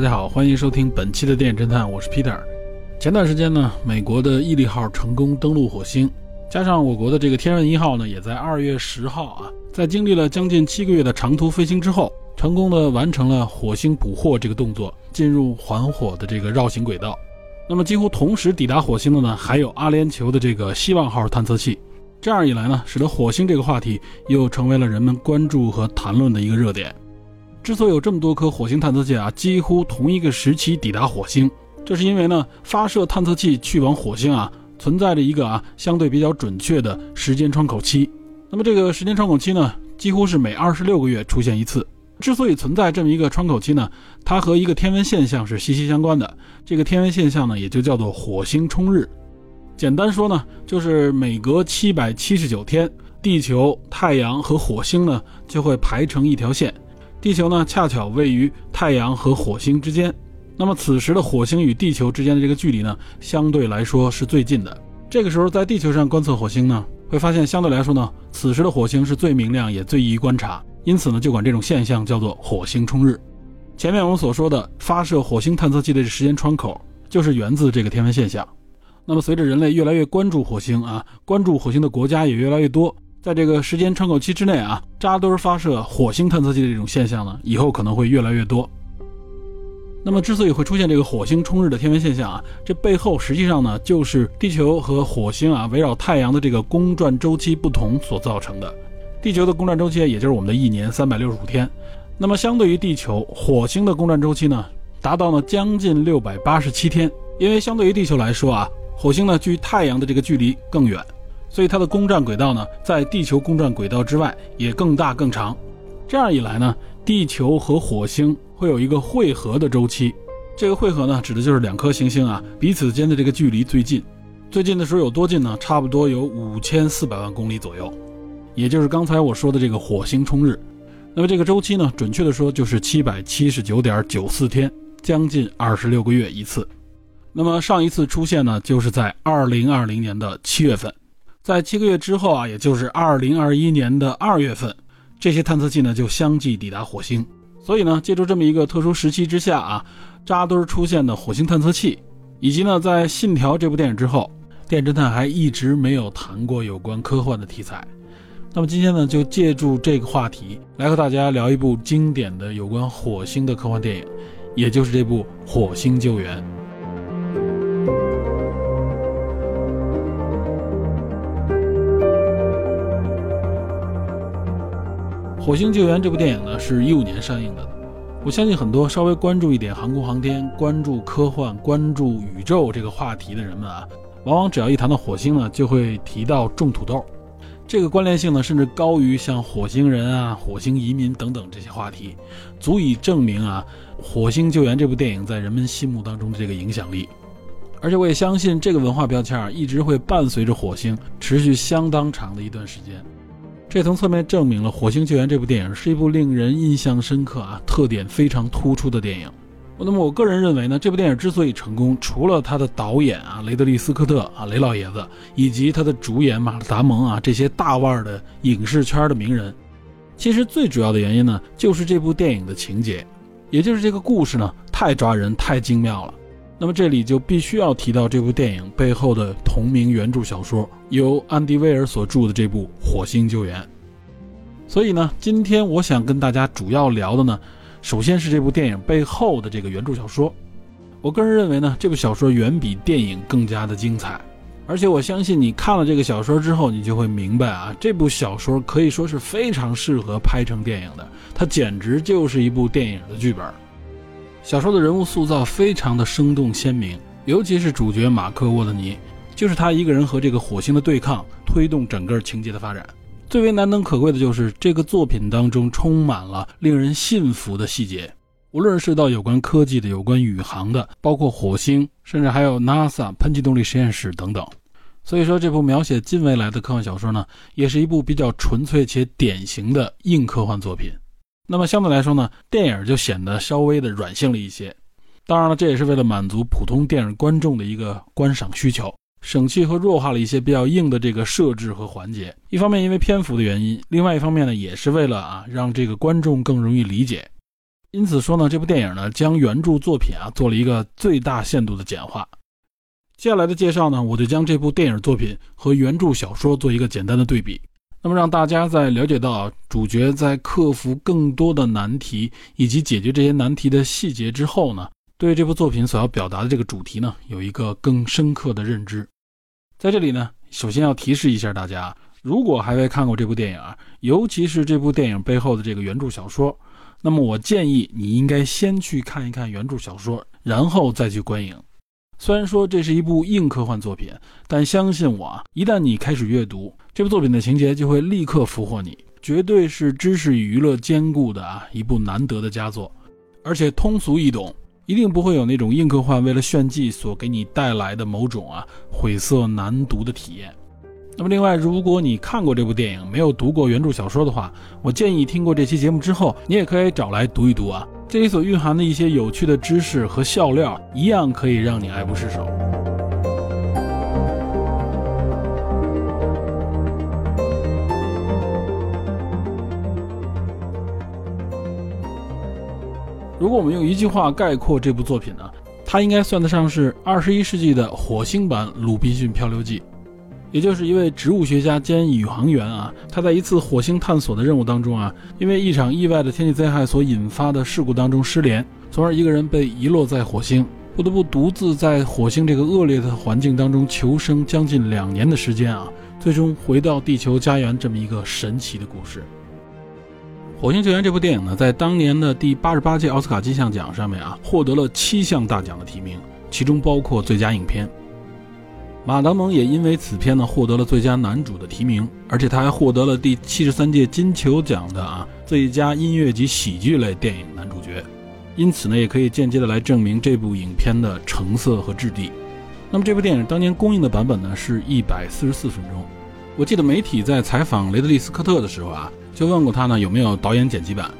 大家好，欢迎收听本期的电影侦探，我是 Peter。前段时间呢，美国的毅力号成功登陆火星，加上我国的这个天问一号呢，也在二月十号啊，在经历了将近七个月的长途飞行之后，成功的完成了火星捕获这个动作，进入环火的这个绕行轨道。那么几乎同时抵达火星的呢，还有阿联酋的这个希望号探测器。这样一来呢，使得火星这个话题又成为了人们关注和谈论的一个热点。之所以有这么多颗火星探测器啊，几乎同一个时期抵达火星，这是因为呢，发射探测器去往火星啊，存在着一个啊相对比较准确的时间窗口期。那么这个时间窗口期呢，几乎是每二十六个月出现一次。之所以存在这么一个窗口期呢，它和一个天文现象是息息相关的。这个天文现象呢，也就叫做火星冲日。简单说呢，就是每隔七百七十九天，地球、太阳和火星呢就会排成一条线。地球呢，恰巧位于太阳和火星之间，那么此时的火星与地球之间的这个距离呢，相对来说是最近的。这个时候，在地球上观测火星呢，会发现相对来说呢，此时的火星是最明亮也最易观察，因此呢，就管这种现象叫做火星冲日。前面我们所说的发射火星探测器的时间窗口，就是源自这个天文现象。那么，随着人类越来越关注火星啊，关注火星的国家也越来越多。在这个时间窗口期之内啊，扎堆发射火星探测器的这种现象呢，以后可能会越来越多。那么，之所以会出现这个火星冲日的天文现象啊，这背后实际上呢，就是地球和火星啊围绕太阳的这个公转周期不同所造成的。地球的公转周期也就是我们的一年三百六十五天，那么相对于地球，火星的公转周期呢，达到了将近六百八十七天。因为相对于地球来说啊，火星呢距太阳的这个距离更远。所以它的公转轨道呢，在地球公转轨道之外也更大更长。这样一来呢，地球和火星会有一个汇合的周期。这个汇合呢，指的就是两颗行星啊彼此间的这个距离最近。最近的时候有多近呢？差不多有五千四百万公里左右，也就是刚才我说的这个火星冲日。那么这个周期呢，准确的说就是七百七十九点九四天，将近二十六个月一次。那么上一次出现呢，就是在二零二零年的七月份。在七个月之后啊，也就是二零二一年的二月份，这些探测器呢就相继抵达火星。所以呢，借助这么一个特殊时期之下啊，扎堆出现的火星探测器，以及呢，在《信条》这部电影之后，电侦探还一直没有谈过有关科幻的题材。那么今天呢，就借助这个话题来和大家聊一部经典的有关火星的科幻电影，也就是这部《火星救援》。《火星救援》这部电影呢，是一五年上映的。我相信很多稍微关注一点航空航天、关注科幻、关注宇宙这个话题的人们啊，往往只要一谈到火星呢，就会提到种土豆。这个关联性呢，甚至高于像火星人啊、火星移民等等这些话题，足以证明啊，《火星救援》这部电影在人们心目当中的这个影响力。而且我也相信，这个文化标签啊，一直会伴随着火星持续相当长的一段时间。这从侧面证明了《火星救援》这部电影是一部令人印象深刻啊、特点非常突出的电影。那么，我个人认为呢，这部电影之所以成功，除了他的导演啊雷德利·斯科特啊雷老爷子，以及他的主演马特·达蒙啊这些大腕的影视圈的名人，其实最主要的原因呢，就是这部电影的情节，也就是这个故事呢太抓人、太精妙了。那么这里就必须要提到这部电影背后的同名原著小说，由安迪·威尔所著的这部《火星救援》。所以呢，今天我想跟大家主要聊的呢，首先是这部电影背后的这个原著小说。我个人认为呢，这部小说远比电影更加的精彩，而且我相信你看了这个小说之后，你就会明白啊，这部小说可以说是非常适合拍成电影的，它简直就是一部电影的剧本。小说的人物塑造非常的生动鲜明，尤其是主角马克·沃德尼，就是他一个人和这个火星的对抗，推动整个情节的发展。最为难能可贵的就是这个作品当中充满了令人信服的细节。无论是到有关科技的、有关宇航的，包括火星，甚至还有 NASA 喷气动力实验室等等。所以说，这部描写近未来的科幻小说呢，也是一部比较纯粹且典型的硬科幻作品。那么相对来说呢，电影就显得稍微的软性了一些。当然了，这也是为了满足普通电影观众的一个观赏需求，省去和弱化了一些比较硬的这个设置和环节。一方面因为篇幅的原因，另外一方面呢，也是为了啊让这个观众更容易理解。因此说呢，这部电影呢将原著作品啊做了一个最大限度的简化。接下来的介绍呢，我就将这部电影作品和原著小说做一个简单的对比。那么让大家在了解到主角在克服更多的难题以及解决这些难题的细节之后呢，对这部作品所要表达的这个主题呢，有一个更深刻的认知。在这里呢，首先要提示一下大家，如果还未看过这部电影，尤其是这部电影背后的这个原著小说。那么我建议你应该先去看一看原著小说，然后再去观影。虽然说这是一部硬科幻作品，但相信我啊，一旦你开始阅读这部作品的情节，就会立刻俘获你，绝对是知识与娱乐兼顾的啊一部难得的佳作，而且通俗易懂，一定不会有那种硬科幻为了炫技所给你带来的某种啊晦涩难读的体验。那么，另外，如果你看过这部电影，没有读过原著小说的话，我建议听过这期节目之后，你也可以找来读一读啊。这里所蕴含的一些有趣的知识和笑料，一样可以让你爱不释手。如果我们用一句话概括这部作品呢，它应该算得上是二十一世纪的火星版《鲁滨逊漂流记》。也就是一位植物学家兼宇航员啊，他在一次火星探索的任务当中啊，因为一场意外的天气灾害所引发的事故当中失联，从而一个人被遗落在火星，不得不独自在火星这个恶劣的环境当中求生将近两年的时间啊，最终回到地球家园这么一个神奇的故事。《火星救援》这部电影呢，在当年的第八十八届奥斯卡金像奖上面啊，获得了七项大奖的提名，其中包括最佳影片。马达蒙也因为此片呢获得了最佳男主的提名，而且他还获得了第七十三届金球奖的啊最佳音乐及喜剧类电影男主角，因此呢也可以间接的来证明这部影片的成色和质地。那么这部电影当年公映的版本呢是一百四十四分钟。我记得媒体在采访雷德利·斯科特的时候啊，就问过他呢有没有导演剪辑版。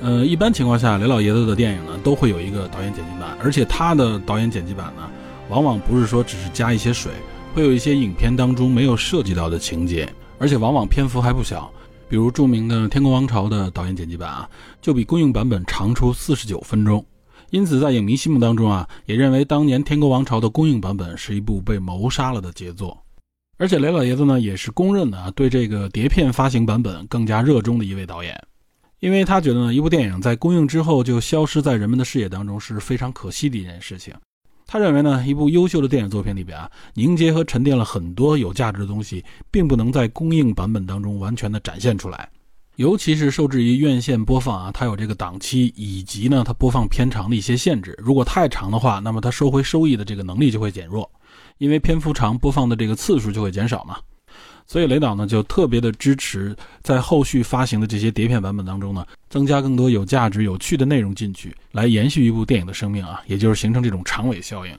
呃，一般情况下雷老爷子的电影呢都会有一个导演剪辑版，而且他的导演剪辑版呢。往往不是说只是加一些水，会有一些影片当中没有涉及到的情节，而且往往篇幅还不小。比如著名的《天空王朝》的导演剪辑版啊，就比公映版本长出四十九分钟。因此，在影迷心目当中啊，也认为当年《天空王朝》的公映版本是一部被谋杀了的杰作。而且雷老爷子呢，也是公认的啊，对这个碟片发行版本更加热衷的一位导演，因为他觉得呢，一部电影在公映之后就消失在人们的视野当中是非常可惜的一件事情。他认为呢，一部优秀的电影作品里边啊，凝结和沉淀了很多有价值的东西，并不能在公映版本当中完全的展现出来。尤其是受制于院线播放啊，它有这个档期，以及呢它播放片长的一些限制。如果太长的话，那么它收回收益的这个能力就会减弱，因为篇幅长，播放的这个次数就会减少嘛。所以雷导呢就特别的支持在后续发行的这些碟片版本当中呢，增加更多有价值、有趣的内容进去，来延续一部电影的生命啊，也就是形成这种长尾效应。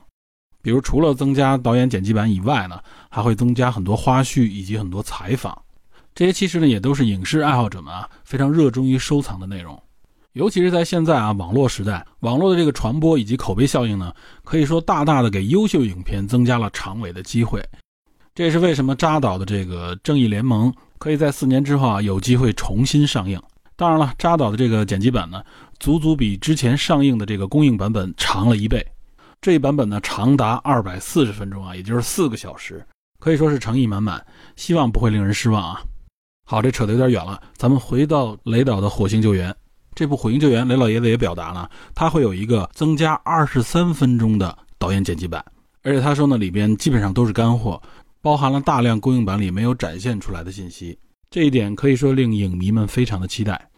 比如除了增加导演剪辑版以外呢，还会增加很多花絮以及很多采访，这些其实呢也都是影视爱好者们啊非常热衷于收藏的内容。尤其是在现在啊网络时代，网络的这个传播以及口碑效应呢，可以说大大的给优秀影片增加了长尾的机会。这也是为什么扎导的这个《正义联盟》可以在四年之后啊有机会重新上映。当然了，扎导的这个剪辑版呢，足足比之前上映的这个公映版本长了一倍。这一版本呢长达二百四十分钟啊，也就是四个小时，可以说是诚意满满，希望不会令人失望啊。好，这扯得有点远了，咱们回到雷导的《火星救援》这部《火星救援》，雷老爷子也表达了，他会有一个增加二十三分钟的导演剪辑版，而且他说呢，里边基本上都是干货。包含了大量公映版里没有展现出来的信息，这一点可以说令影迷们非常的期待。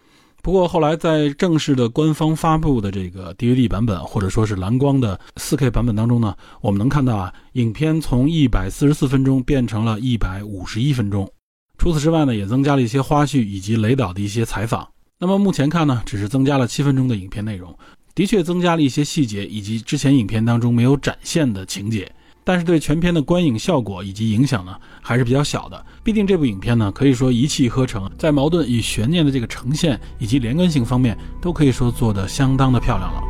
不过后来在正式的官方发布的这个 DVD 版本或者说是蓝光的 4K 版本当中呢，我们能看到啊，影片从144分钟变成了一百五十一分钟。除此之外呢，也增加了一些花絮以及雷导的一些采访。那么目前看呢，只是增加了七分钟的影片内容。的确增加了一些细节以及之前影片当中没有展现的情节，但是对全片的观影效果以及影响呢还是比较小的。毕竟这部影片呢可以说一气呵成，在矛盾与悬念的这个呈现以及连贯性方面都可以说做得相当的漂亮了。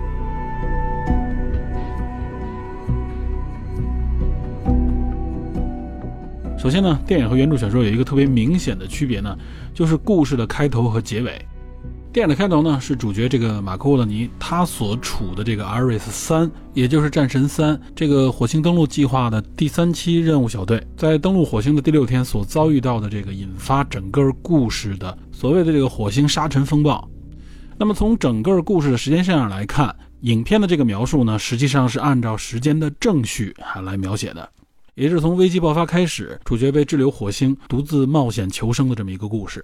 首先呢，电影和原著小说有一个特别明显的区别呢，就是故事的开头和结尾。电影的开头呢，是主角这个马克沃勒尼他所处的这个阿瑞斯三，也就是战神三这个火星登陆计划的第三期任务小队，在登陆火星的第六天所遭遇到的这个引发整个故事的所谓的这个火星沙尘风暴。那么从整个故事的时间线上来看，影片的这个描述呢，实际上是按照时间的正序啊来描写的，也是从危机爆发开始，主角被滞留火星，独自冒险求生的这么一个故事。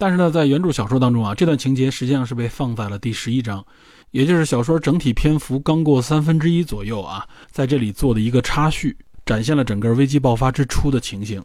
但是呢，在原著小说当中啊，这段情节实际上是被放在了第十一章，也就是小说整体篇幅刚过三分之一左右啊，在这里做的一个插叙，展现了整个危机爆发之初的情形。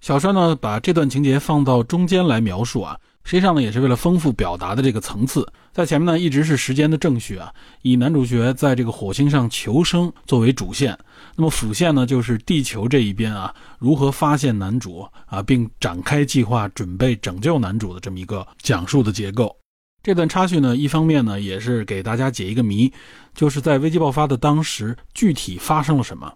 小说呢，把这段情节放到中间来描述啊。实际上呢，也是为了丰富表达的这个层次，在前面呢一直是时间的正序啊，以男主角在这个火星上求生作为主线，那么辅线呢就是地球这一边啊，如何发现男主啊，并展开计划准备拯救男主的这么一个讲述的结构。这段插叙呢，一方面呢也是给大家解一个谜，就是在危机爆发的当时具体发生了什么；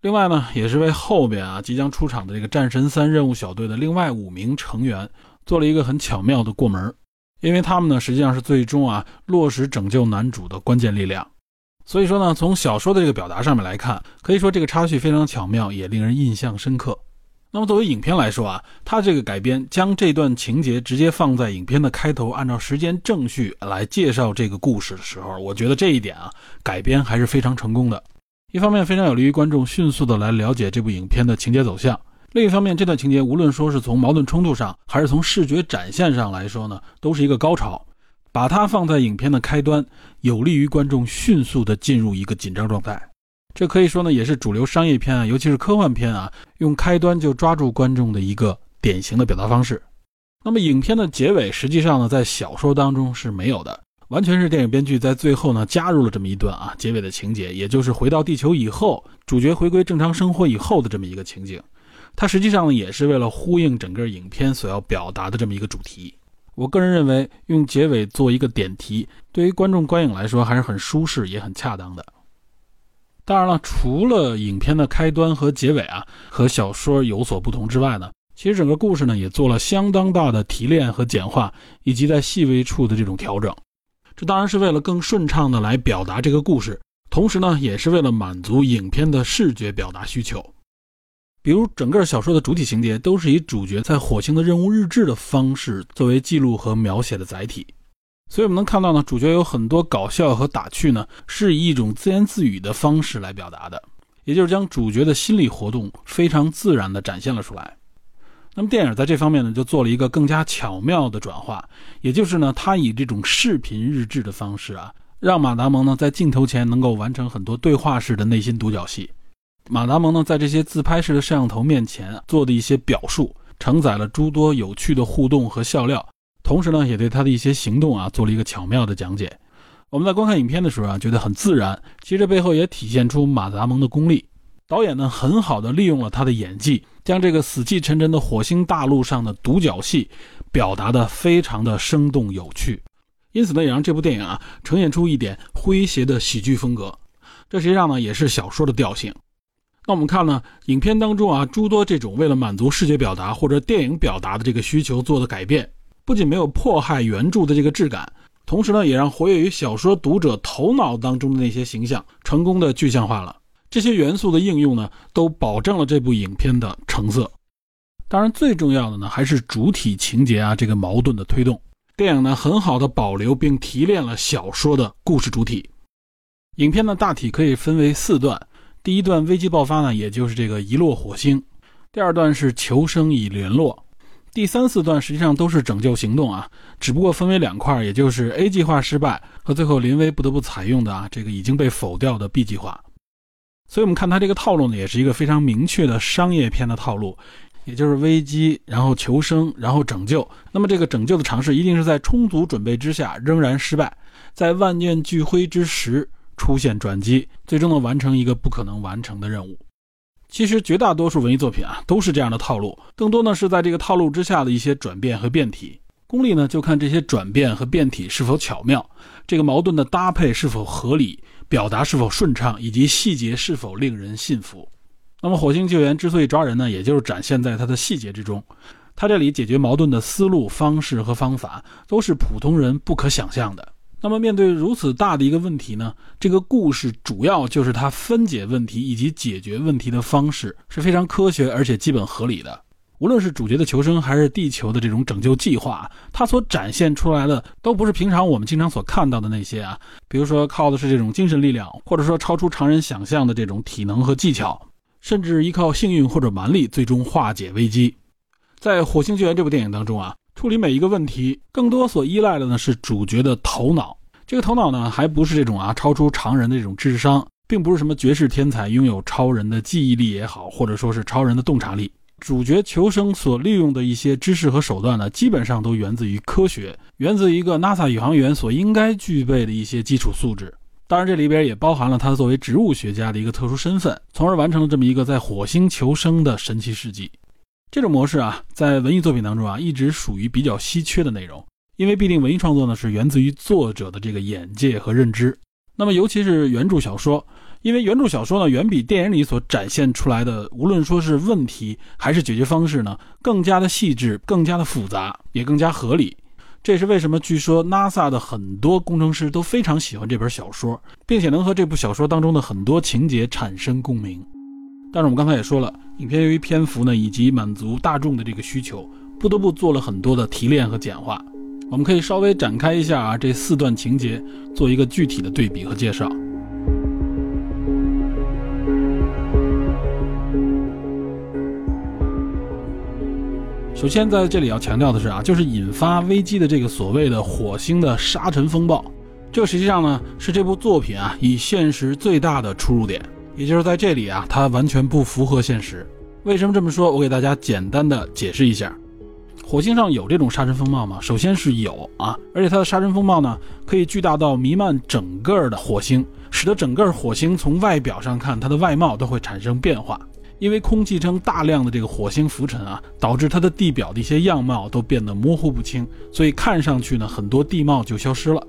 另外呢，也是为后边啊即将出场的这个战神三任务小队的另外五名成员。做了一个很巧妙的过门，因为他们呢实际上是最终啊落实拯救男主的关键力量。所以说呢，从小说的这个表达上面来看，可以说这个插叙非常巧妙，也令人印象深刻。那么作为影片来说啊，它这个改编将这段情节直接放在影片的开头，按照时间正序来介绍这个故事的时候，我觉得这一点啊改编还是非常成功的。一方面非常有利于观众迅速的来了解这部影片的情节走向。另一方面，这段情节无论说是从矛盾冲突上，还是从视觉展现上来说呢，都是一个高潮。把它放在影片的开端，有利于观众迅速的进入一个紧张状态。这可以说呢，也是主流商业片啊，尤其是科幻片啊，用开端就抓住观众的一个典型的表达方式。那么，影片的结尾实际上呢，在小说当中是没有的，完全是电影编剧在最后呢加入了这么一段啊结尾的情节，也就是回到地球以后，主角回归正常生活以后的这么一个情景。它实际上也是为了呼应整个影片所要表达的这么一个主题。我个人认为，用结尾做一个点题，对于观众观影来说还是很舒适也很恰当的。当然了，除了影片的开端和结尾啊和小说有所不同之外呢，其实整个故事呢也做了相当大的提炼和简化，以及在细微处的这种调整。这当然是为了更顺畅的来表达这个故事，同时呢也是为了满足影片的视觉表达需求。比如，整个小说的主体情节都是以主角在火星的任务日志的方式作为记录和描写的载体，所以我们能看到呢，主角有很多搞笑和打趣呢，是以一种自言自语的方式来表达的，也就是将主角的心理活动非常自然地展现了出来。那么电影在这方面呢，就做了一个更加巧妙的转化，也就是呢，他以这种视频日志的方式啊，让马达蒙呢在镜头前能够完成很多对话式的内心独角戏。马达蒙呢，在这些自拍式的摄像头面前做的一些表述，承载了诸多有趣的互动和笑料，同时呢，也对他的一些行动啊做了一个巧妙的讲解。我们在观看影片的时候啊，觉得很自然。其实背后也体现出马达蒙的功力。导演呢，很好的利用了他的演技，将这个死气沉沉的火星大陆上的独角戏表达的非常的生动有趣，因此呢，也让这部电影啊呈现出一点诙谐的喜剧风格。这实际上呢，也是小说的调性。那我们看呢，影片当中啊，诸多这种为了满足视觉表达或者电影表达的这个需求做的改变，不仅没有迫害原著的这个质感，同时呢，也让活跃于小说读者头脑当中的那些形象成功的具象化了。这些元素的应用呢，都保证了这部影片的成色。当然，最重要的呢，还是主体情节啊这个矛盾的推动。电影呢，很好的保留并提炼了小说的故事主体。影片呢，大体可以分为四段。第一段危机爆发呢，也就是这个遗落火星；第二段是求生以联络；第三四段实际上都是拯救行动啊，只不过分为两块，也就是 A 计划失败和最后临危不得不采用的啊这个已经被否掉的 B 计划。所以，我们看它这个套路呢，也是一个非常明确的商业片的套路，也就是危机，然后求生，然后拯救。那么这个拯救的尝试一定是在充足准备之下仍然失败，在万念俱灰之时出现转机，最终呢完成一个不可能完成的任务。其实绝大多数文艺作品啊都是这样的套路，更多呢是在这个套路之下的一些转变和变体。功力呢就看这些转变和变体是否巧妙，这个矛盾的搭配是否合理，表达是否顺畅，以及细节是否令人信服。那么火星救援之所以抓人呢，也就是展现在它的细节之中。它这里解决矛盾的思路、方式和方法都是普通人不可想象的。那么面对如此大的一个问题呢，这个故事主要就是它分解问题以及解决问题的方式是非常科学而且基本合理的。无论是主角的求生，还是地球的这种拯救计划，它所展现出来的都不是平常我们经常所看到的那些啊。比如说靠的是这种精神力量，或者说超出常人想象的这种体能和技巧。甚至依靠幸运或者蛮力，最终化解危机。在《火星救援》这部电影当中啊，处理每一个问题，更多所依赖的呢是主角的头脑。这个头脑呢，还不是这种啊超出常人的这种智商，并不是什么绝世天才，拥有超人的记忆力也好，或者说是超人的洞察力。主角求生所利用的一些知识和手段呢，基本上都源自于科学，源自一个 NASA 宇航员所应该具备的一些基础素质。当然，这里边也包含了他作为植物学家的一个特殊身份，从而完成了这么一个在火星求生的神奇事迹。这种模式啊，在文艺作品当中啊，一直属于比较稀缺的内容，因为必定文艺创作呢是源自于作者的这个眼界和认知。那么，尤其是原著小说，因为原著小说呢，远比电影里所展现出来的，无论说是问题还是解决方式呢，更加的细致、更加的复杂，也更加合理。这也是为什么据说 NASA 的很多工程师都非常喜欢这本小说，并且能和这部小说当中的很多情节产生共鸣。但是我们刚才也说了，影片由于篇幅呢以及满足大众的这个需求，不得不做了很多的提炼和简化。我们可以稍微展开一下啊这四段情节，做一个具体的对比和介绍。首先，在这里要强调的是啊，就是引发危机的这个所谓的火星的沙尘风暴，这实际上呢是这部作品啊以现实最大的出入点，也就是在这里啊，它完全不符合现实。为什么这么说？我给大家简单的解释一下。火星上有这种沙尘风暴吗？首先是有啊，而且它的沙尘风暴呢，可以巨大到弥漫整个的火星，使得整个火星从外表上看，它的外貌都会产生变化。因为空气中大量的这个火星浮尘啊，导致它的地表的一些样貌都变得模糊不清，所以看上去呢，很多地貌就消失了。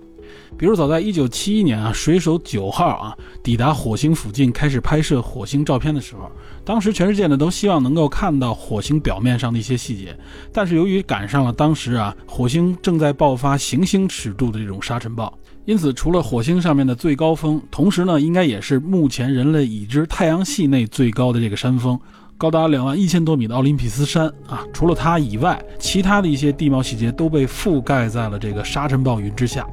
比如早在1971年啊，水手九号啊抵达火星附近开始拍摄火星照片的时候，当时全世界呢都希望能够看到火星表面上的一些细节，但是由于赶上了当时啊火星正在爆发行星尺度的这种沙尘暴。因此，除了火星上面的最高峰，同时呢，应该也是目前人类已知太阳系内最高的这个山峰，高达两万一千多米的奥林匹斯山啊，除了它以外，其他的一些地貌细节都被覆盖在了这个沙尘暴云之下。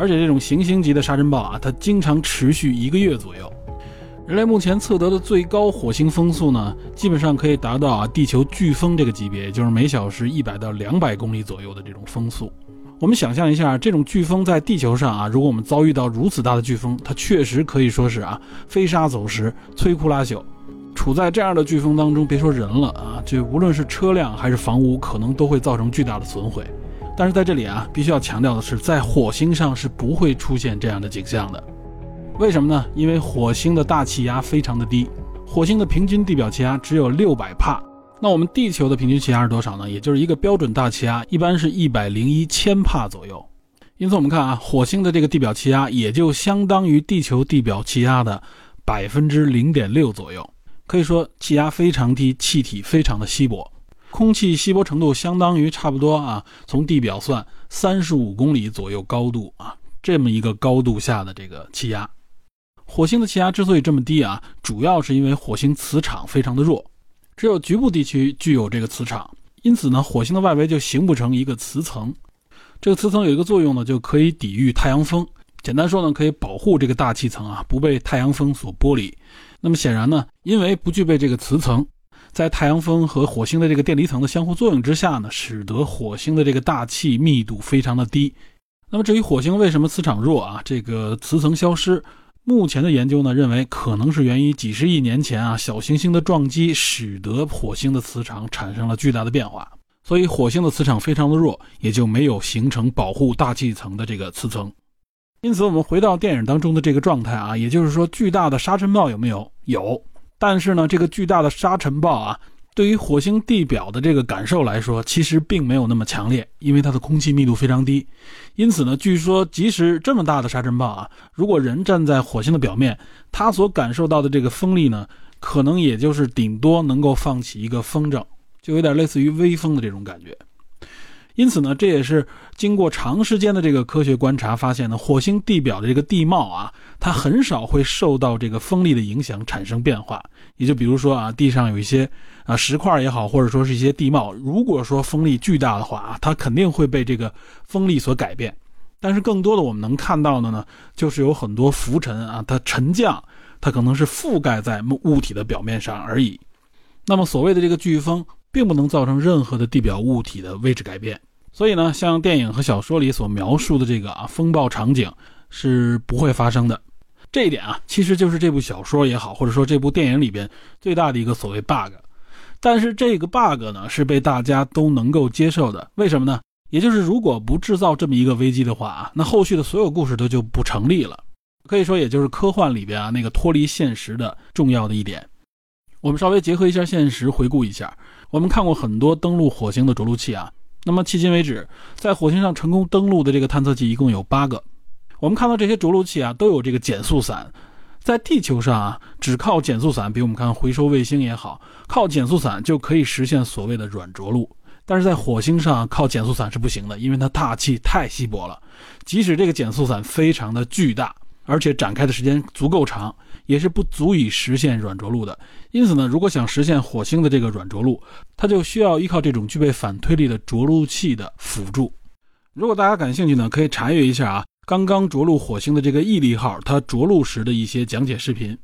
而且，这种行星级的沙尘暴啊，它经常持续一个月左右。人类目前测得的最高火星风速呢，基本上可以达到啊地球飓风这个级别，也就是每小时一百到两百公里左右的这种风速。我们想象一下，这种飓风在地球上啊，如果我们遭遇到如此大的飓风，它确实可以说是啊，飞沙走石，摧枯拉朽。处在这样的飓风当中，别说人了啊，就无论是车辆还是房屋，可能都会造成巨大的损毁。但是在这里啊，必须要强调的是，在火星上是不会出现这样的景象的。为什么呢？因为火星的大气压非常的低，火星的平均地表气压只有六百帕。那我们地球的平均气压是多少呢？也就是一个标准大气压，一般是一百零一千帕左右。因此，我们看啊，火星的这个地表气压也就相当于地球地表气压的百分之零点六左右。可以说，气压非常低，气体非常的稀薄，空气稀薄程度相当于差不多啊，从地表算三十五公里左右高度啊，这么一个高度下的这个气压。火星的气压之所以这么低啊，主要是因为火星磁场非常的弱。只有局部地区具有这个磁场，因此呢，火星的外围就形不成一个磁层。这个磁层有一个作用呢，就可以抵御太阳风。简单说呢，可以保护这个大气层啊不被太阳风所剥离。那么显然呢，因为不具备这个磁层，在太阳风和火星的这个电离层的相互作用之下呢，使得火星的这个大气密度非常的低。那么至于火星为什么磁场弱啊，这个磁层消失？目前的研究呢，认为可能是源于几十亿年前啊小行星的撞击，使得火星的磁场产生了巨大的变化。所以火星的磁场非常的弱，也就没有形成保护大气层的这个磁层。因此，我们回到电影当中的这个状态啊，也就是说，巨大的沙尘暴有没有？有。但是呢，这个巨大的沙尘暴啊，对于火星地表的这个感受来说，其实并没有那么强烈，因为它的空气密度非常低。因此呢，据说即使这么大的沙尘暴啊，如果人站在火星的表面，他所感受到的这个风力呢，可能也就是顶多能够放起一个风筝，就有点类似于微风的这种感觉。因此呢，这也是经过长时间的这个科学观察发现呢，火星地表的这个地貌啊，它很少会受到这个风力的影响产生变化。也就比如说啊，地上有一些啊石块也好，或者说是一些地貌，如果说风力巨大的话啊，它肯定会被这个风力所改变。但是更多的我们能看到的呢，就是有很多浮尘啊，它沉降，它可能是覆盖在物体的表面上而已。那么所谓的这个飓风，并不能造成任何的地表物体的位置改变。所以呢，像电影和小说里所描述的这个啊风暴场景是不会发生的。这一点啊，其实就是这部小说也好，或者说这部电影里边最大的一个所谓 bug。但是这个 bug 呢，是被大家都能够接受的。为什么呢？也就是如果不制造这么一个危机的话啊，那后续的所有故事都就不成立了。可以说，也就是科幻里边啊那个脱离现实的重要的一点。我们稍微结合一下现实，回顾一下，我们看过很多登陆火星的着陆器啊。那么迄今为止，在火星上成功登陆的这个探测器一共有八个。我们看到这些着陆器啊，都有这个减速伞。在地球上啊，只靠减速伞，比如我们看回收卫星也好，靠减速伞就可以实现所谓的软着陆。但是在火星上靠减速伞是不行的，因为它大气太稀薄了。即使这个减速伞非常的巨大，而且展开的时间足够长。也是不足以实现软着陆的，因此呢，如果想实现火星的这个软着陆，它就需要依靠这种具备反推力的着陆器的辅助。如果大家感兴趣呢，可以查阅一下啊，刚刚着陆火星的这个毅力号它着陆时的一些讲解视频。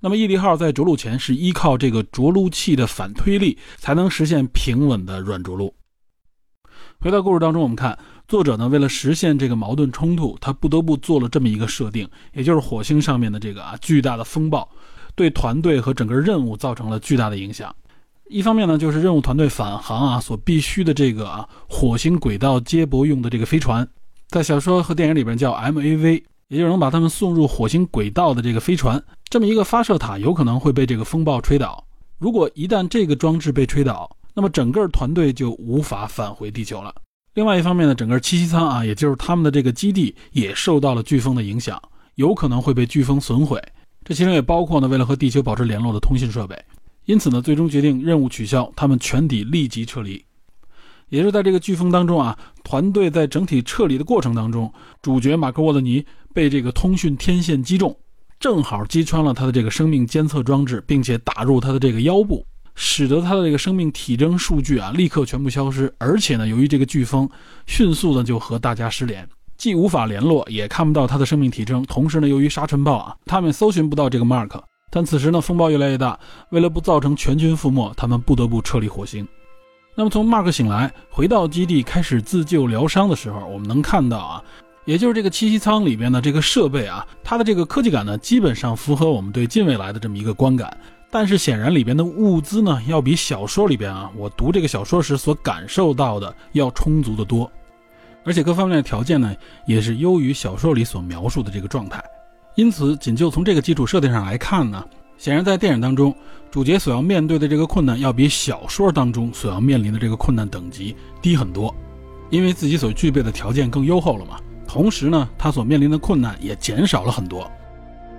那么毅力号在着陆前是依靠这个着陆器的反推力才能实现平稳的软着陆。回到故事当中，我们看。作者呢，为了实现这个矛盾冲突，他不得不做了这么一个设定，也就是火星上面的这个啊巨大的风暴，对团队和整个任务造成了巨大的影响。一方面呢，就是任务团队返航啊所必须的这个啊火星轨道接驳用的这个飞船，在小说和电影里边叫 MAV，也就是能把他们送入火星轨道的这个飞船。这么一个发射塔有可能会被这个风暴吹倒，如果一旦这个装置被吹倒，那么整个团队就无法返回地球了。另外一方面呢，整个栖息舱啊，也就是他们的这个基地也受到了飓风的影响，有可能会被飓风损毁。这其中也包括呢，为了和地球保持联络的通信设备。因此呢，最终决定任务取消，他们全体立即撤离。也就是在这个飓风当中啊，团队在整体撤离的过程当中，主角马克沃德尼被这个通讯天线击中，正好击穿了他的这个生命监测装置，并且打入他的这个腰部。使得他的这个生命体征数据啊立刻全部消失，而且呢，由于这个飓风迅速的就和大家失联，既无法联络，也看不到他的生命体征。同时呢，由于沙尘暴啊，他们搜寻不到这个 Mark。但此时呢，风暴越来越大，为了不造成全军覆没，他们不得不撤离火星。那么从 Mark 醒来，回到基地开始自救疗伤的时候，我们能看到啊，也就是这个栖息舱里边的这个设备啊，它的这个科技感呢，基本上符合我们对近未来的这么一个观感。但是显然里边的物资呢，要比小说里边啊，我读这个小说时所感受到的要充足的多，而且各方面的条件呢，也是优于小说里所描述的这个状态。因此，仅就从这个基础设定上来看呢，显然在电影当中，主角所要面对的这个困难，要比小说当中所要面临的这个困难等级低很多，因为自己所具备的条件更优厚了嘛。同时呢，他所面临的困难也减少了很多。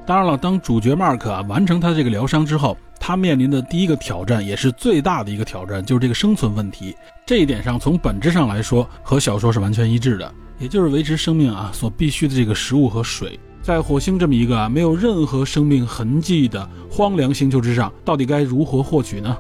当然了，当主角 Mark 啊完成他的这个疗伤之后，他面临的第一个挑战，也是最大的一个挑战，就是这个生存问题。这一点上，从本质上来说，和小说是完全一致的，也就是维持生命啊所必须的这个食物和水。在火星这么一个啊没有任何生命痕迹的荒凉星球之上，到底该如何获取呢？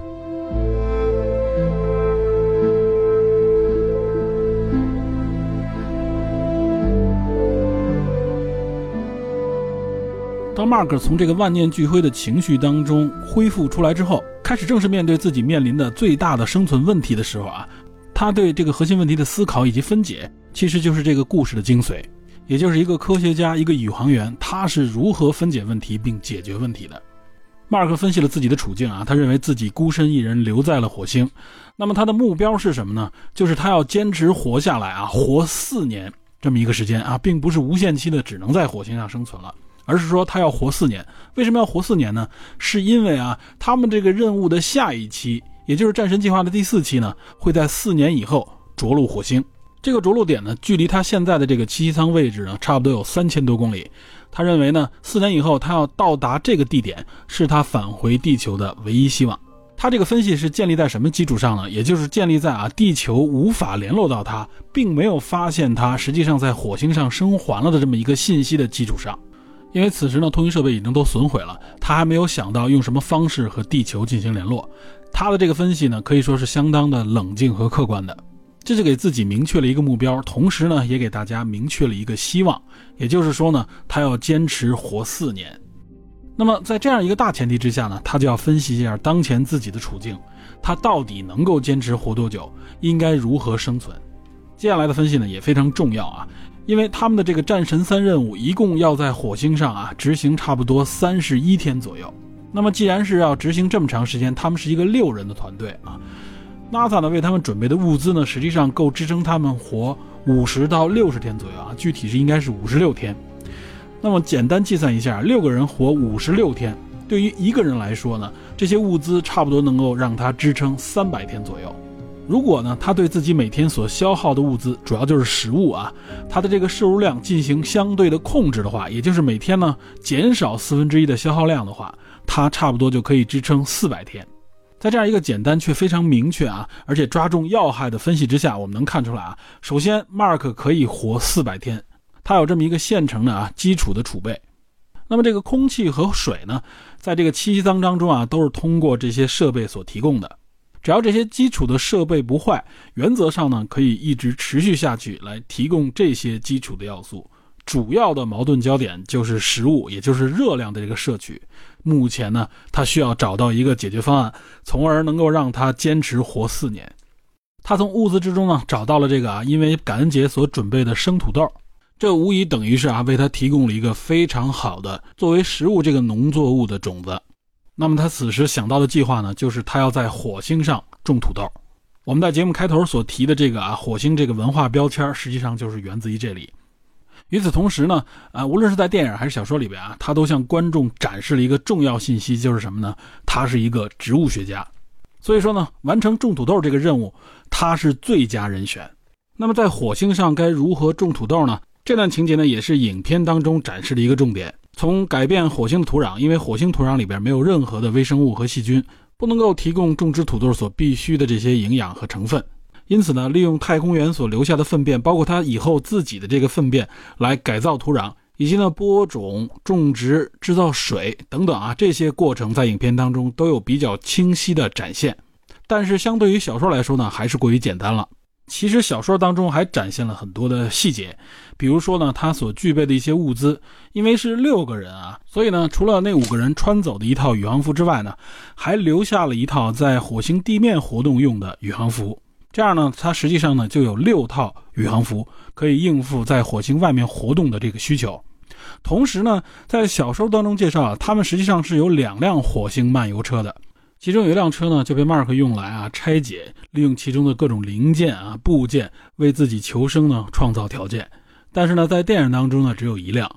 Mark 从这个万念俱灰的情绪当中恢复出来之后，开始正式面对自己面临的最大的生存问题的时候啊，他对这个核心问题的思考以及分解，其实就是这个故事的精髓。也就是一个科学家，一个宇航员，他是如何分解问题并解决问题的。马尔克分析了自己的处境啊，他认为自己孤身一人留在了火星，那么他的目标是什么呢？就是他要坚持活下来啊，活四年这么一个时间啊，并不是无限期的只能在火星上生存了，而是说他要活四年。为什么要活四年呢？是因为啊，他们这个任务的下一期，也就是战神计划的第四期呢，会在四年以后着陆火星。这个着陆点呢，距离他现在的这个栖息舱位置呢，差不多有三千多公里。他认为呢，四年以后他要到达这个地点，是他返回地球的唯一希望。他这个分析是建立在什么基础上呢？也就是建立在啊，地球无法联络到他，并没有发现他实际上在火星上生还了的这么一个信息的基础上。因为此时呢，通讯设备已经都损毁了，他还没有想到用什么方式和地球进行联络。他的这个分析呢，可以说是相当的冷静和客观的。这就给自己明确了一个目标，同时呢，也给大家明确了一个希望。也就是说呢，他要坚持活四年。那么在这样一个大前提之下呢，他就要分析一下当前自己的处境，他到底能够坚持活多久，应该如何生存。接下来的分析呢也非常重要啊，因为他们的这个战神三任务一共要在火星上啊执行差不多三十一天左右。那么既然是要执行这么长时间，他们是一个六人的团队啊。NASA 呢为他们准备的物资呢，实际上够支撑他们活五十到六十天左右啊，具体是应该是五十六天。那么简单计算一下，六个人活五十六天，对于一个人来说呢，这些物资差不多能够让他支撑三百天左右。如果呢，他对自己每天所消耗的物资，主要就是食物啊，他的这个摄入量进行相对的控制的话，也就是每天呢减少四分之一的消耗量的话，他差不多就可以支撑四百天。在这样一个简单却非常明确啊，而且抓重要害的分析之下，我们能看出来啊，首先，Mark 可以活四百天，他有这么一个现成的啊基础的储备。那么这个空气和水呢，在这个栖息舱当中啊，都是通过这些设备所提供的。只要这些基础的设备不坏，原则上呢，可以一直持续下去，来提供这些基础的要素。主要的矛盾焦点就是食物，也就是热量的这个摄取。目前呢，他需要找到一个解决方案，从而能够让他坚持活四年。他从物资之中呢找到了这个啊，因为感恩节所准备的生土豆，这无疑等于是啊为他提供了一个非常好的作为食物这个农作物的种子。那么他此时想到的计划呢，就是他要在火星上种土豆。我们在节目开头所提的这个啊，火星这个文化标签，实际上就是源自于这里。与此同时呢，啊，无论是在电影还是小说里边啊，他都向观众展示了一个重要信息，就是什么呢？他是一个植物学家，所以说呢，完成种土豆这个任务，他是最佳人选。那么在火星上该如何种土豆呢？这段情节呢，也是影片当中展示的一个重点。从改变火星的土壤，因为火星土壤里边没有任何的微生物和细菌，不能够提供种植土豆所必须的这些营养和成分。因此呢，利用太空员所留下的粪便，包括他以后自己的这个粪便，来改造土壤，以及呢播种、种植、制造水等等啊，这些过程在影片当中都有比较清晰的展现。但是相对于小说来说呢，还是过于简单了。其实小说当中还展现了很多的细节，比如说呢，他所具备的一些物资，因为是六个人啊，所以呢，除了那五个人穿走的一套宇航服之外呢，还留下了一套在火星地面活动用的宇航服。这样呢，它实际上呢就有六套宇航服可以应付在火星外面活动的这个需求。同时呢，在小说当中介绍啊，他们实际上是有两辆火星漫游车的，其中有一辆车呢就被 Mark 用来啊拆解，利用其中的各种零件啊部件为自己求生呢创造条件。但是呢，在电影当中呢只有一辆。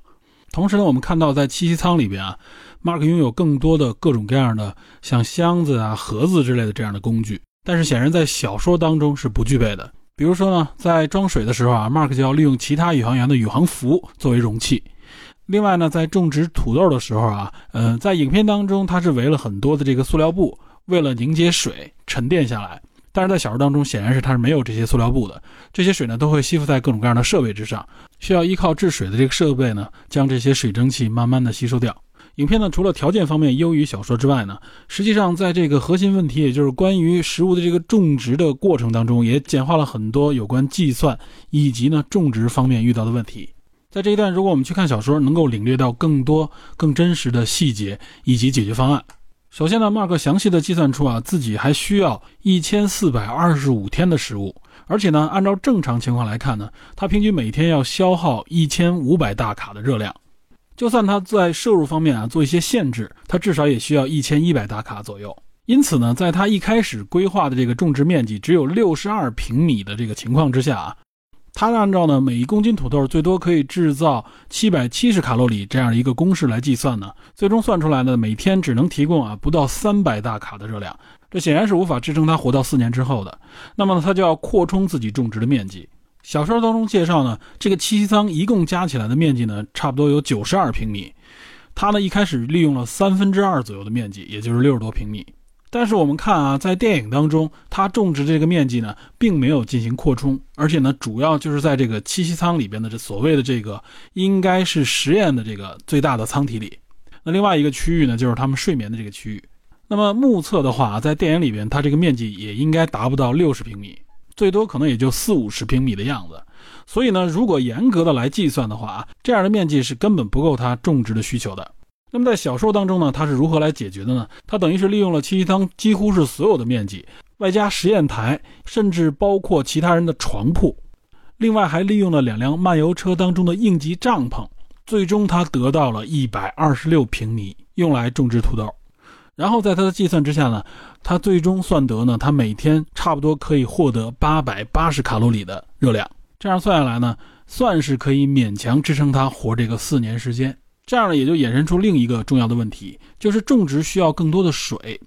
同时呢，我们看到在栖息舱里边啊，Mark 拥有更多的各种各样的像箱子啊、盒子之类的这样的工具。但是显然在小说当中是不具备的。比如说呢，在装水的时候啊，Mark 就要利用其他宇航员的宇航服作为容器。另外呢，在种植土豆的时候啊，呃，在影片当中它是围了很多的这个塑料布，为了凝结水沉淀下来。但是在小说当中，显然是它是没有这些塑料布的。这些水呢，都会吸附在各种各样的设备之上，需要依靠制水的这个设备呢，将这些水蒸气慢慢的吸收掉。影片呢，除了条件方面优于小说之外呢，实际上在这个核心问题，也就是关于食物的这个种植的过程当中，也简化了很多有关计算以及呢种植方面遇到的问题。在这一段，如果我们去看小说，能够领略到更多更真实的细节以及解决方案。首先呢，马克详细的计算出啊，自己还需要一千四百二十五天的食物，而且呢，按照正常情况来看呢，他平均每天要消耗一千五百大卡的热量。就算他在摄入方面啊做一些限制，他至少也需要一千一百大卡左右。因此呢，在他一开始规划的这个种植面积只有六十二平米的这个情况之下啊，它按照呢每一公斤土豆最多可以制造七百七十卡路里这样一个公式来计算呢，最终算出来呢，每天只能提供啊不到三百大卡的热量。这显然是无法支撑它活到四年之后的。那么呢，它就要扩充自己种植的面积。小说当中介绍呢，这个栖息舱一共加起来的面积呢，差不多有九十二平米。它呢一开始利用了三分之二左右的面积，也就是六十多平米。但是我们看啊，在电影当中，它种植这个面积呢，并没有进行扩充，而且呢，主要就是在这个栖息舱里边的这所谓的这个应该是实验的这个最大的舱体里。那另外一个区域呢，就是他们睡眠的这个区域。那么目测的话，在电影里边，它这个面积也应该达不到六十平米，最多可能也就四五十平米的样子。所以呢，如果严格的来计算的话啊，这样的面积是根本不够它种植的需求的。那么在小说当中呢，他是如何来解决的呢？他等于是利用了栖息舱几乎是所有的面积，外加实验台，甚至包括其他人的床铺，另外还利用了两辆漫游车当中的应急帐篷，最终他得到了一百二十六平米用来种植土豆。然后在他的计算之下呢，他最终算得呢，他每天差不多可以获得八百八十卡路里的热量。这样算下来呢，算是可以勉强支撑他活这个四年时间。这样呢，也就衍生出另一个重要的问题，就是种植需要更多的水，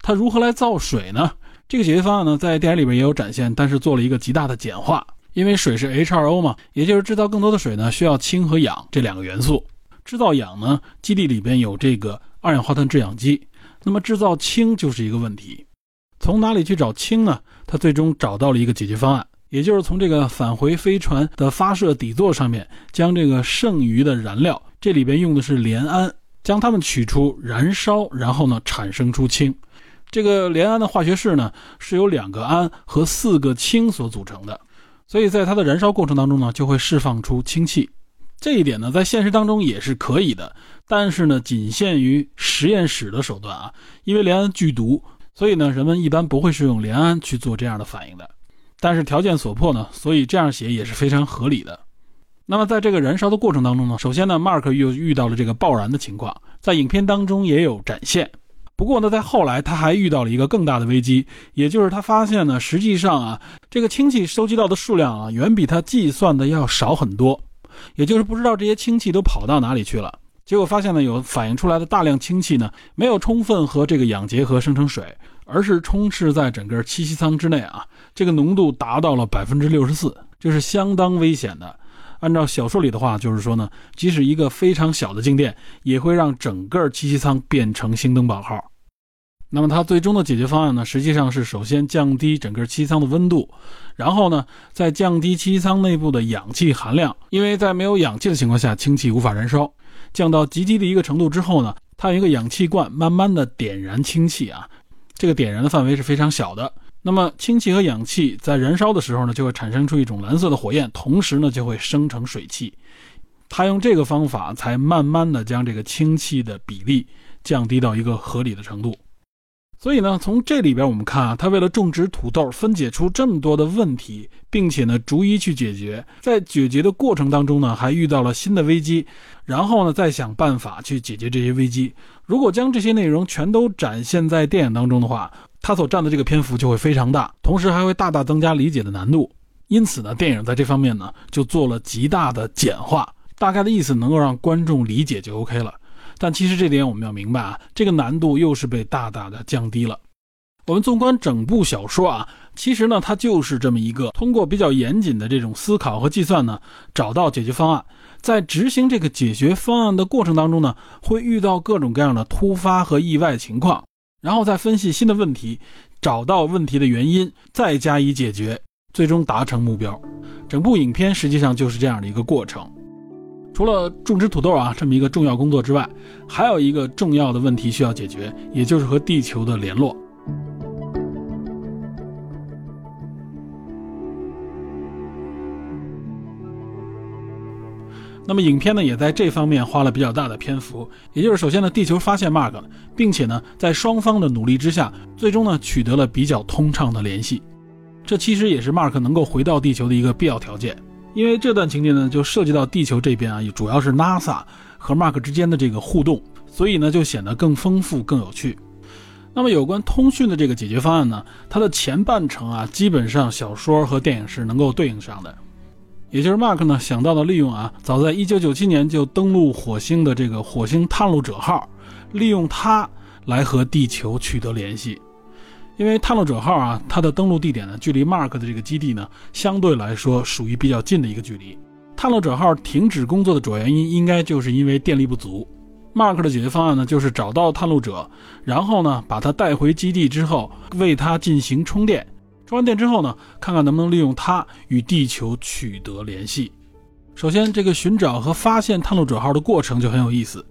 它如何来造水呢？这个解决方案呢，在电影里边也有展现，但是做了一个极大的简化，因为水是 H2O 嘛，也就是制造更多的水呢，需要氢和氧这两个元素。制造氧呢，基地里边有这个二氧化碳制氧机，那么制造氢就是一个问题，从哪里去找氢呢？他最终找到了一个解决方案。也就是从这个返回飞船的发射底座上面，将这个剩余的燃料，这里边用的是联氨，将它们取出燃烧，然后呢产生出氢。这个联氨的化学式呢是由两个氨和四个氢所组成的，所以在它的燃烧过程当中呢就会释放出氢气。这一点呢在现实当中也是可以的，但是呢仅限于实验室的手段啊，因为联氨剧毒，所以呢人们一般不会使用联氨去做这样的反应的。但是条件所迫呢，所以这样写也是非常合理的。那么在这个燃烧的过程当中呢，首先呢，Mark 又遇到了这个爆燃的情况，在影片当中也有展现。不过呢，在后来他还遇到了一个更大的危机，也就是他发现呢，实际上啊，这个氢气收集到的数量啊，远比他计算的要少很多，也就是不知道这些氢气都跑到哪里去了。结果发现呢，有反映出来的大量氢气呢，没有充分和这个氧结合生成水。而是充斥在整个栖息舱之内啊，这个浓度达到了百分之六十四，这是相当危险的。按照小说里的话，就是说呢，即使一个非常小的静电，也会让整个栖息舱变成星登堡号。那么它最终的解决方案呢，实际上是首先降低整个机舱的温度，然后呢，再降低机舱内部的氧气含量，因为在没有氧气的情况下，氢气无法燃烧。降到极低的一个程度之后呢，它有一个氧气罐，慢慢的点燃氢气啊。这个点燃的范围是非常小的，那么氢气和氧气在燃烧的时候呢，就会产生出一种蓝色的火焰，同时呢就会生成水汽。他用这个方法才慢慢的将这个氢气的比例降低到一个合理的程度。所以呢，从这里边我们看啊，他为了种植土豆，分解出这么多的问题，并且呢，逐一去解决，在解决的过程当中呢，还遇到了新的危机，然后呢，再想办法去解决这些危机。如果将这些内容全都展现在电影当中的话，他所占的这个篇幅就会非常大，同时还会大大增加理解的难度。因此呢，电影在这方面呢，就做了极大的简化，大概的意思能够让观众理解就 OK 了。但其实这点我们要明白啊，这个难度又是被大大的降低了。我们纵观整部小说啊，其实呢，它就是这么一个通过比较严谨的这种思考和计算呢，找到解决方案。在执行这个解决方案的过程当中呢，会遇到各种各样的突发和意外情况，然后再分析新的问题，找到问题的原因，再加以解决，最终达成目标。整部影片实际上就是这样的一个过程。除了种植土豆啊这么一个重要工作之外，还有一个重要的问题需要解决，也就是和地球的联络。那么影片呢也在这方面花了比较大的篇幅，也就是首先呢，地球发现 Mark 并且呢，在双方的努力之下，最终呢取得了比较通畅的联系。这其实也是 Mark 能够回到地球的一个必要条件。因为这段情节呢，就涉及到地球这边啊，主要是 NASA 和 Mark 之间的这个互动，所以呢，就显得更丰富、更有趣。那么有关通讯的这个解决方案呢，它的前半程啊，基本上小说和电影是能够对应上的。也就是 Mark 呢想到了利用啊，早在1997年就登陆火星的这个火星探路者号，利用它来和地球取得联系。因为探路者号啊，它的登陆地点呢，距离 Mark 的这个基地呢，相对来说属于比较近的一个距离。探路者号停止工作的主要原因，应该就是因为电力不足。Mark 的解决方案呢，就是找到探路者，然后呢，把它带回基地之后，为它进行充电。充完电之后呢，看看能不能利用它与地球取得联系。首先，这个寻找和发现探路者号的过程就很有意思，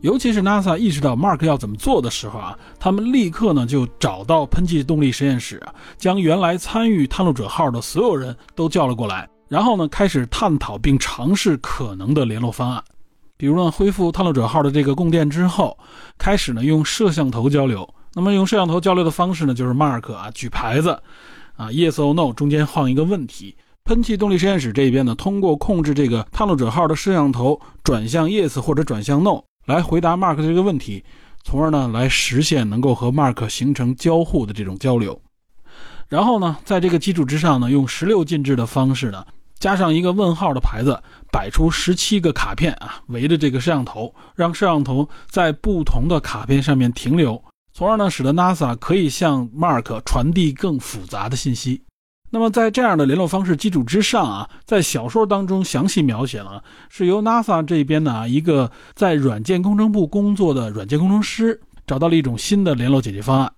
尤其是 NASA 意识到 Mark 要怎么做的时候啊，他们立刻呢就找到喷气动力实验室，将原来参与探路者号的所有人都叫了过来，然后呢开始探讨并尝试可能的联络方案。比如呢，恢复探路者号的这个供电之后，开始呢用摄像头交流。那么用摄像头交流的方式呢，就是 Mark 啊举牌子。啊，Yes or No，中间放一个问题。喷气动力实验室这边呢，通过控制这个探路者号的摄像头转向 Yes 或者转向 No 来回答 Mark 的这个问题，从而呢来实现能够和 Mark 形成交互的这种交流。然后呢，在这个基础之上呢，用十六进制的方式呢，加上一个问号的牌子，摆出十七个卡片啊，围着这个摄像头，让摄像头在不同的卡片上面停留。从而呢，使得 NASA 可以向 Mark 传递更复杂的信息。那么在这样的联络方式基础之上啊，在小说当中详细描写了，是由 NASA 这边呢一个在软件工程部工作的软件工程师找到了一种新的联络解决方案。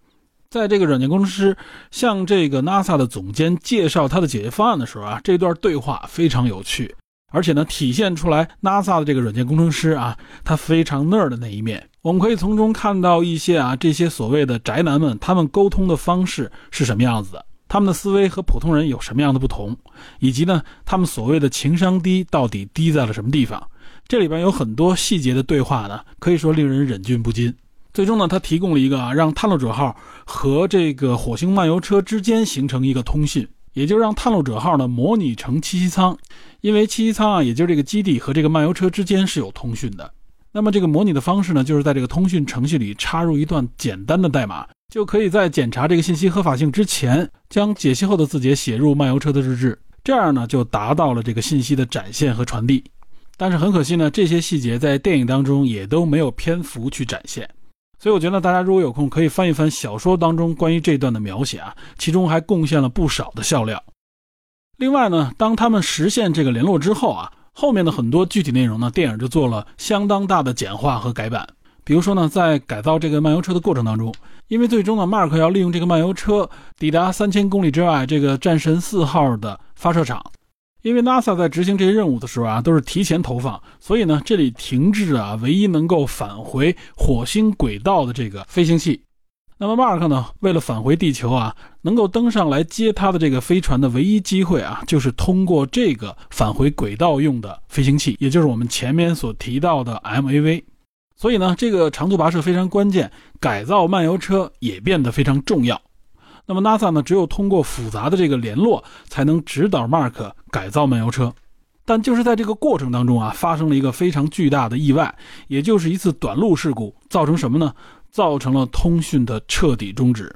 在这个软件工程师向这个 NASA 的总监介绍他的解决方案的时候啊，这段对话非常有趣。而且呢，体现出来 NASA 的这个软件工程师啊，他非常 nerd 的那一面。我们可以从中看到一些啊，这些所谓的宅男们，他们沟通的方式是什么样子的，他们的思维和普通人有什么样的不同，以及呢，他们所谓的情商低到底低在了什么地方？这里边有很多细节的对话呢，可以说令人忍俊不禁。最终呢，他提供了一个啊，让探路者号和这个火星漫游车之间形成一个通信。也就让探路者号呢模拟成栖息舱，因为栖息舱啊，也就是这个基地和这个漫游车之间是有通讯的。那么这个模拟的方式呢，就是在这个通讯程序里插入一段简单的代码，就可以在检查这个信息合法性之前，将解析后的字节写入漫游车的日志，这样呢就达到了这个信息的展现和传递。但是很可惜呢，这些细节在电影当中也都没有篇幅去展现。所以我觉得大家如果有空，可以翻一翻小说当中关于这段的描写啊，其中还贡献了不少的笑料。另外呢，当他们实现这个联络之后啊，后面的很多具体内容呢，电影就做了相当大的简化和改版。比如说呢，在改造这个漫游车的过程当中，因为最终呢，Mark 要利用这个漫游车抵达三千公里之外这个战神四号的发射场。因为 NASA 在执行这些任务的时候啊，都是提前投放，所以呢，这里停滞啊，唯一能够返回火星轨道的这个飞行器。那么 Mark 呢，为了返回地球啊，能够登上来接他的这个飞船的唯一机会啊，就是通过这个返回轨道用的飞行器，也就是我们前面所提到的 MAV。所以呢，这个长途跋涉非常关键，改造漫游车也变得非常重要。那么 NASA 呢，只有通过复杂的这个联络，才能指导 Mark 改造漫游车。但就是在这个过程当中啊，发生了一个非常巨大的意外，也就是一次短路事故，造成什么呢？造成了通讯的彻底终止。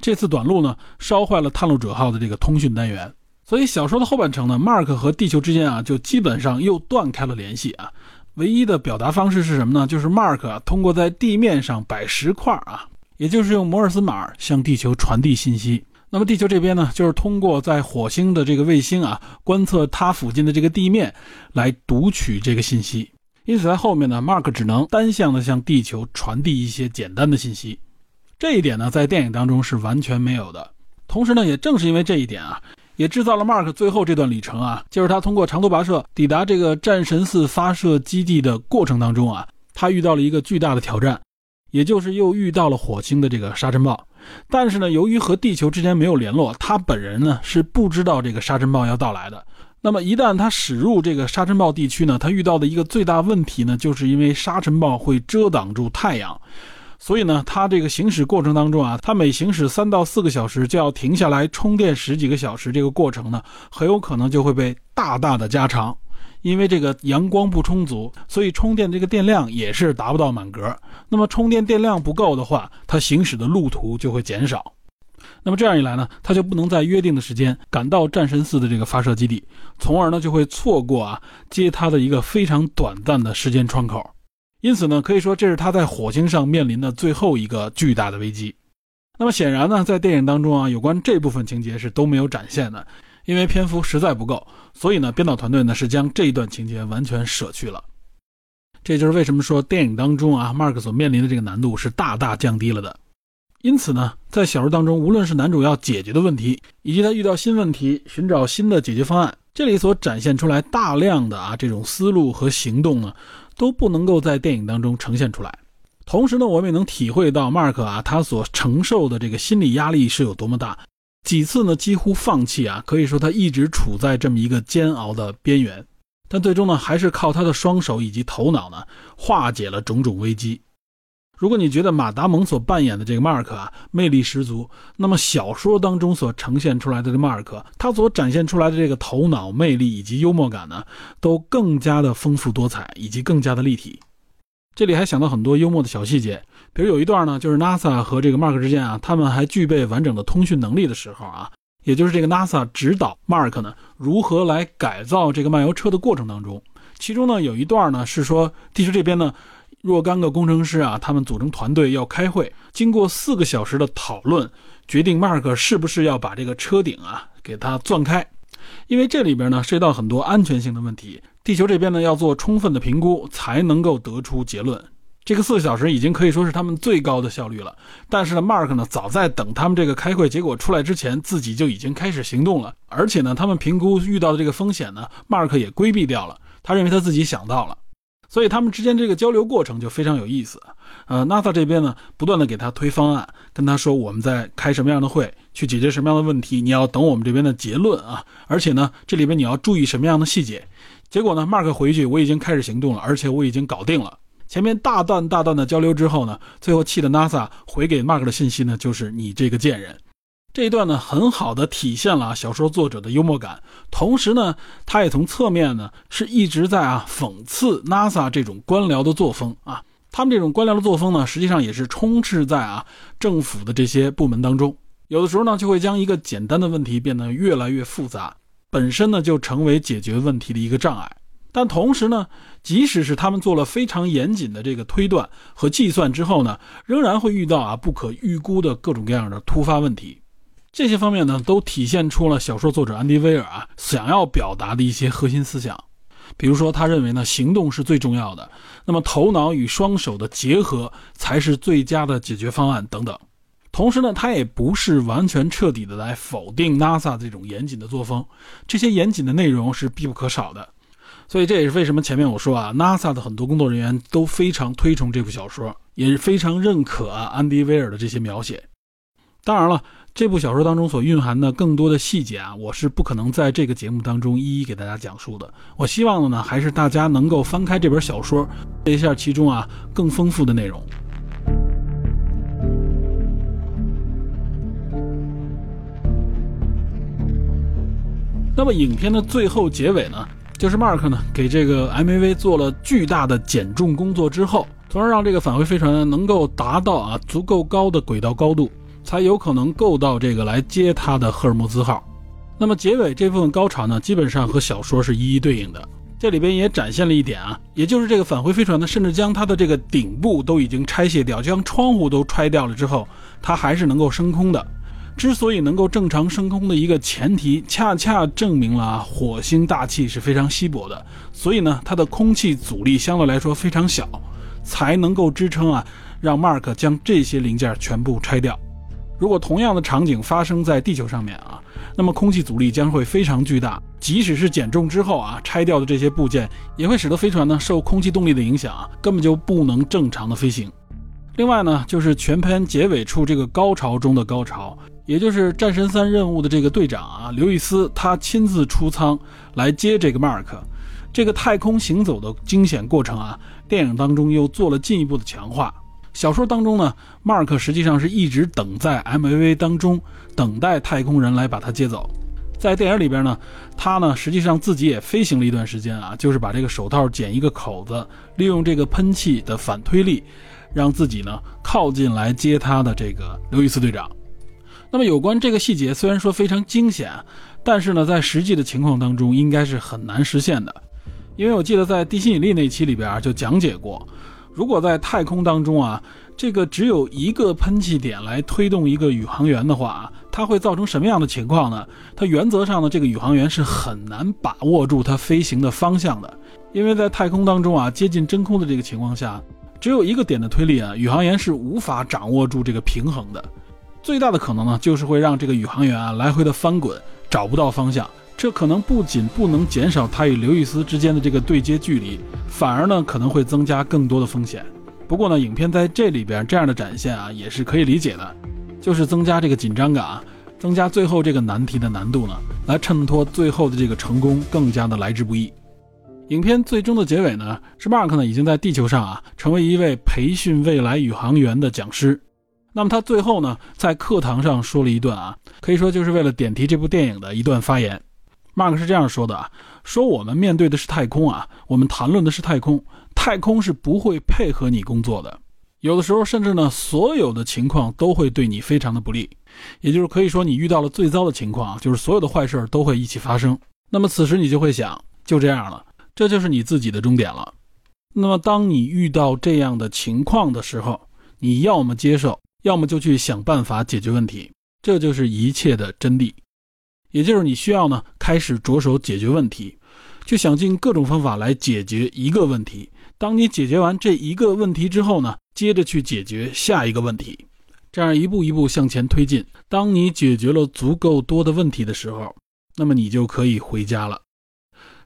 这次短路呢，烧坏了探路者号的这个通讯单元。所以小说的后半程呢，Mark 和地球之间啊，就基本上又断开了联系啊。唯一的表达方式是什么呢？就是 Mark 啊通过在地面上摆石块啊。也就是用摩尔斯码向地球传递信息。那么地球这边呢，就是通过在火星的这个卫星啊，观测它附近的这个地面，来读取这个信息。因此在后面呢，Mark 只能单向的向地球传递一些简单的信息。这一点呢，在电影当中是完全没有的。同时呢，也正是因为这一点啊，也制造了 Mark 最后这段旅程啊，就是他通过长途跋涉抵达这个战神四发射基地的过程当中啊，他遇到了一个巨大的挑战。也就是又遇到了火星的这个沙尘暴，但是呢，由于和地球之间没有联络，他本人呢是不知道这个沙尘暴要到来的。那么一旦他驶入这个沙尘暴地区呢，他遇到的一个最大问题呢，就是因为沙尘暴会遮挡住太阳，所以呢，他这个行驶过程当中啊，他每行驶三到四个小时就要停下来充电十几个小时，这个过程呢，很有可能就会被大大的加长。因为这个阳光不充足，所以充电这个电量也是达不到满格。那么充电电量不够的话，它行驶的路途就会减少。那么这样一来呢，它就不能在约定的时间赶到战神四的这个发射基地，从而呢就会错过啊接它的一个非常短暂的时间窗口。因此呢，可以说这是它在火星上面临的最后一个巨大的危机。那么显然呢，在电影当中啊，有关这部分情节是都没有展现的。因为篇幅实在不够，所以呢，编导团队呢是将这一段情节完全舍去了。这就是为什么说电影当中啊，Mark 所面临的这个难度是大大降低了的。因此呢，在小说当中，无论是男主要解决的问题，以及他遇到新问题寻找新的解决方案，这里所展现出来大量的啊这种思路和行动呢，都不能够在电影当中呈现出来。同时呢，我们也能体会到 Mark 啊他所承受的这个心理压力是有多么大。几次呢，几乎放弃啊，可以说他一直处在这么一个煎熬的边缘，但最终呢，还是靠他的双手以及头脑呢，化解了种种危机。如果你觉得马达蒙所扮演的这个 Mark 啊，魅力十足，那么小说当中所呈现出来的这 Mark，他所展现出来的这个头脑魅力以及幽默感呢，都更加的丰富多彩，以及更加的立体。这里还想到很多幽默的小细节，比如有一段呢，就是 NASA 和这个 Mark 之间啊，他们还具备完整的通讯能力的时候啊，也就是这个 NASA 指导 Mark 呢如何来改造这个漫游车的过程当中，其中呢有一段呢是说地球这边呢若干个工程师啊，他们组成团队要开会，经过四个小时的讨论，决定 Mark 是不是要把这个车顶啊给它钻开，因为这里边呢涉及到很多安全性的问题。地球这边呢要做充分的评估，才能够得出结论。这个四个小时已经可以说是他们最高的效率了。但是呢，Mark 呢早在等他们这个开会结果出来之前，自己就已经开始行动了。而且呢，他们评估遇到的这个风险呢，Mark 也规避掉了。他认为他自己想到了。所以他们之间这个交流过程就非常有意思，呃，NASA 这边呢不断的给他推方案，跟他说我们在开什么样的会，去解决什么样的问题，你要等我们这边的结论啊，而且呢这里边你要注意什么样的细节。结果呢，Mark 回去我已经开始行动了，而且我已经搞定了。前面大段大段的交流之后呢，最后气的 NASA 回给 Mark 的信息呢就是你这个贱人。这一段呢，很好的体现了小说作者的幽默感，同时呢，他也从侧面呢，是一直在啊讽刺 NASA 这种官僚的作风啊。他们这种官僚的作风呢，实际上也是充斥在啊政府的这些部门当中。有的时候呢，就会将一个简单的问题变得越来越复杂，本身呢就成为解决问题的一个障碍。但同时呢，即使是他们做了非常严谨的这个推断和计算之后呢，仍然会遇到啊不可预估的各种各样的突发问题。这些方面呢，都体现出了小说作者安迪·威尔啊想要表达的一些核心思想。比如说，他认为呢，行动是最重要的，那么头脑与双手的结合才是最佳的解决方案等等。同时呢，他也不是完全彻底的来否定 NASA 这种严谨的作风，这些严谨的内容是必不可少的。所以这也是为什么前面我说啊，NASA 的很多工作人员都非常推崇这部小说，也是非常认可啊安迪·威尔的这些描写。当然了。这部小说当中所蕴含的更多的细节啊，我是不可能在这个节目当中一一给大家讲述的。我希望的呢，还是大家能够翻开这本小说，一下其中啊更丰富的内容。那么影片的最后结尾呢，就是 Mark 呢给这个 MAV 做了巨大的减重工作之后，从而让这个返回飞船能够达到啊足够高的轨道高度。才有可能够到这个来接他的赫尔墨兹号。那么结尾这部分高潮呢，基本上和小说是一一对应的。这里边也展现了一点啊，也就是这个返回飞船呢，甚至将它的这个顶部都已经拆卸掉，将窗户都拆掉了之后，它还是能够升空的。之所以能够正常升空的一个前提，恰恰证明了火星大气是非常稀薄的，所以呢，它的空气阻力相对来说非常小，才能够支撑啊，让 Mark 将这些零件全部拆掉。如果同样的场景发生在地球上面啊，那么空气阻力将会非常巨大，即使是减重之后啊，拆掉的这些部件也会使得飞船呢受空气动力的影响啊，根本就不能正常的飞行。另外呢，就是全篇结尾处这个高潮中的高潮，也就是战神三任务的这个队长啊，刘易斯他亲自出舱来接这个 Mark，这个太空行走的惊险过程啊，电影当中又做了进一步的强化。小说当中呢，Mark 实际上是一直等在 MAV 当中，等待太空人来把他接走。在电影里边呢，他呢实际上自己也飞行了一段时间啊，就是把这个手套剪一个口子，利用这个喷气的反推力，让自己呢靠近来接他的这个刘易斯队长。那么有关这个细节，虽然说非常惊险，但是呢，在实际的情况当中，应该是很难实现的。因为我记得在地心引力那期里边就讲解过，如果在太空当中啊，这个只有一个喷气点来推动一个宇航员的话，它会造成什么样的情况呢？它原则上呢，这个宇航员是很难把握住它飞行的方向的，因为在太空当中啊，接近真空的这个情况下，只有一个点的推力啊，宇航员是无法掌握住这个平衡的。最大的可能呢，就是会让这个宇航员啊来回的翻滚，找不到方向。这可能不仅不能减少他与刘易斯之间的这个对接距离，反而呢可能会增加更多的风险。不过呢，影片在这里边这样的展现啊，也是可以理解的，就是增加这个紧张感啊，增加最后这个难题的难度呢，来衬托最后的这个成功更加的来之不易。影片最终的结尾呢，是 Mark 呢已经在地球上啊，成为一位培训未来宇航员的讲师。那么他最后呢，在课堂上说了一段啊，可以说就是为了点题这部电影的一段发言。Mark 是这样说的啊，说我们面对的是太空啊，我们谈论的是太空，太空是不会配合你工作的，有的时候甚至呢，所有的情况都会对你非常的不利，也就是可以说你遇到了最糟的情况，就是所有的坏事都会一起发生。那么此时你就会想，就这样了，这就是你自己的终点了。那么当你遇到这样的情况的时候，你要么接受。要么就去想办法解决问题，这就是一切的真谛。也就是你需要呢，开始着手解决问题，去想尽各种方法来解决一个问题。当你解决完这一个问题之后呢，接着去解决下一个问题，这样一步一步向前推进。当你解决了足够多的问题的时候，那么你就可以回家了。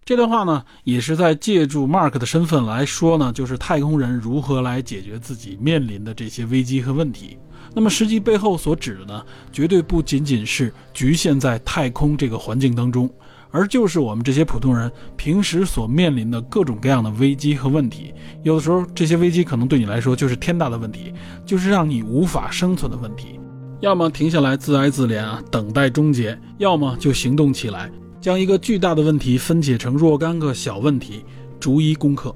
这段话呢，也是在借助 Mark 的身份来说呢，就是太空人如何来解决自己面临的这些危机和问题。那么实际背后所指的呢，绝对不仅仅是局限在太空这个环境当中，而就是我们这些普通人平时所面临的各种各样的危机和问题。有的时候，这些危机可能对你来说就是天大的问题，就是让你无法生存的问题。要么停下来自哀自怜啊，等待终结；要么就行动起来。将一个巨大的问题分解成若干个小问题，逐一攻克。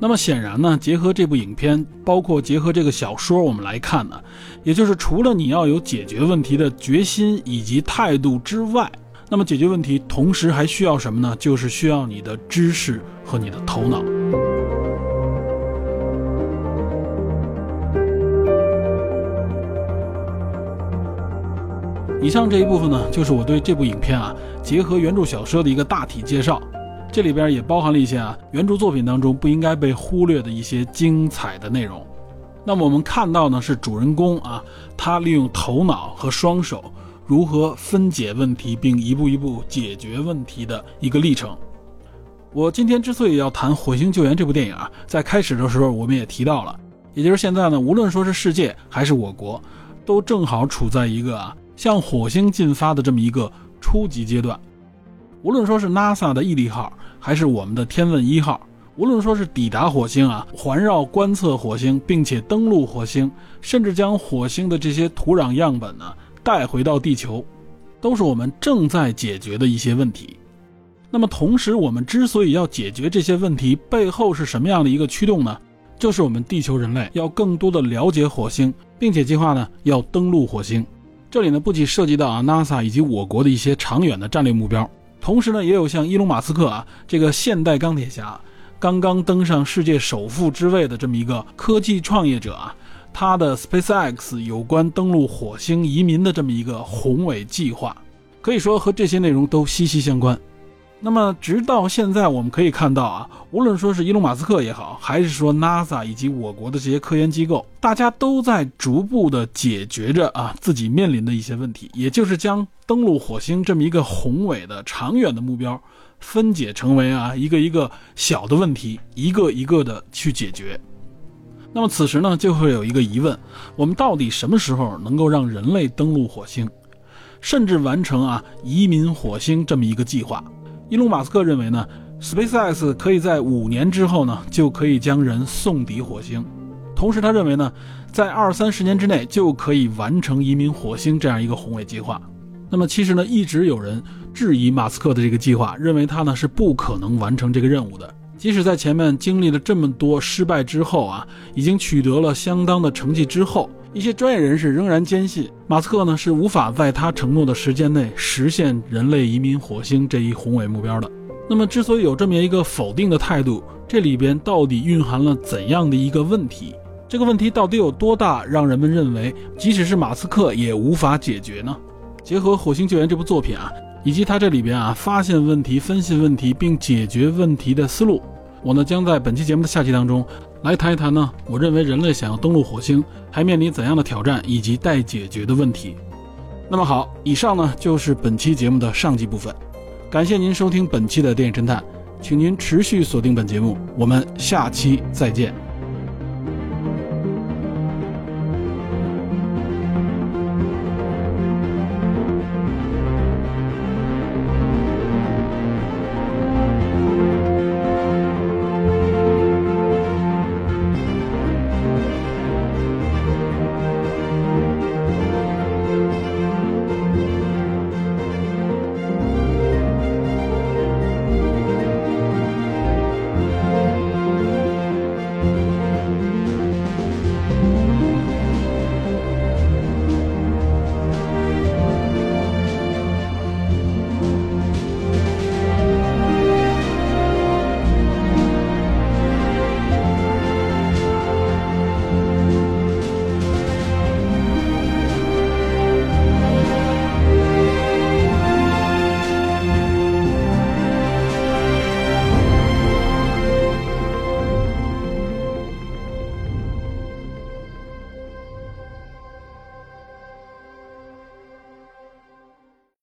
那么显然呢，结合这部影片，包括结合这个小说，我们来看呢，也就是除了你要有解决问题的决心以及态度之外，那么解决问题同时还需要什么呢？就是需要你的知识和你的头脑。以上这一部分呢，就是我对这部影片啊，结合原著小说的一个大体介绍。这里边也包含了一些啊，原著作品当中不应该被忽略的一些精彩的内容。那么我们看到呢，是主人公啊，他利用头脑和双手如何分解问题，并一步一步解决问题的一个历程。我今天之所以要谈《火星救援》这部电影啊，在开始的时候我们也提到了，也就是现在呢，无论说是世界还是我国，都正好处在一个啊。向火星进发的这么一个初级阶段，无论说是 NASA 的毅力号，还是我们的天问一号，无论说是抵达火星啊，环绕观测火星，并且登陆火星，甚至将火星的这些土壤样本呢带回到地球，都是我们正在解决的一些问题。那么，同时我们之所以要解决这些问题，背后是什么样的一个驱动呢？就是我们地球人类要更多的了解火星，并且计划呢要登陆火星。这里呢，不仅涉及到啊 NASA 以及我国的一些长远的战略目标，同时呢，也有像伊隆马斯克啊这个现代钢铁侠，刚刚登上世界首富之位的这么一个科技创业者啊，他的 SpaceX 有关登陆火星移民的这么一个宏伟计划，可以说和这些内容都息息相关。那么，直到现在，我们可以看到啊，无论说是伊隆马斯克也好，还是说 NASA 以及我国的这些科研机构，大家都在逐步的解决着啊自己面临的一些问题，也就是将登陆火星这么一个宏伟的、长远的目标，分解成为啊一个一个小的问题，一个一个的去解决。那么此时呢，就会有一个疑问：我们到底什么时候能够让人类登陆火星，甚至完成啊移民火星这么一个计划？伊隆马斯克认为呢，SpaceX 可以在五年之后呢，就可以将人送抵火星。同时他认为呢，在二三十年之内就可以完成移民火星这样一个宏伟计划。那么其实呢，一直有人质疑马斯克的这个计划，认为他呢是不可能完成这个任务的。即使在前面经历了这么多失败之后啊，已经取得了相当的成绩之后，一些专业人士仍然坚信马斯克呢是无法在他承诺的时间内实现人类移民火星这一宏伟目标的。那么，之所以有这么一个否定的态度，这里边到底蕴含了怎样的一个问题？这个问题到底有多大，让人们认为即使是马斯克也无法解决呢？结合《火星救援》这部作品啊，以及他这里边啊发现问题、分析问题并解决问题的思路，我呢将在本期节目的下期当中来谈一谈呢，我认为人类想要登陆火星还面临怎样的挑战以及待解决的问题。那么好，以上呢就是本期节目的上集部分。感谢您收听本期的电影侦探，请您持续锁定本节目，我们下期再见。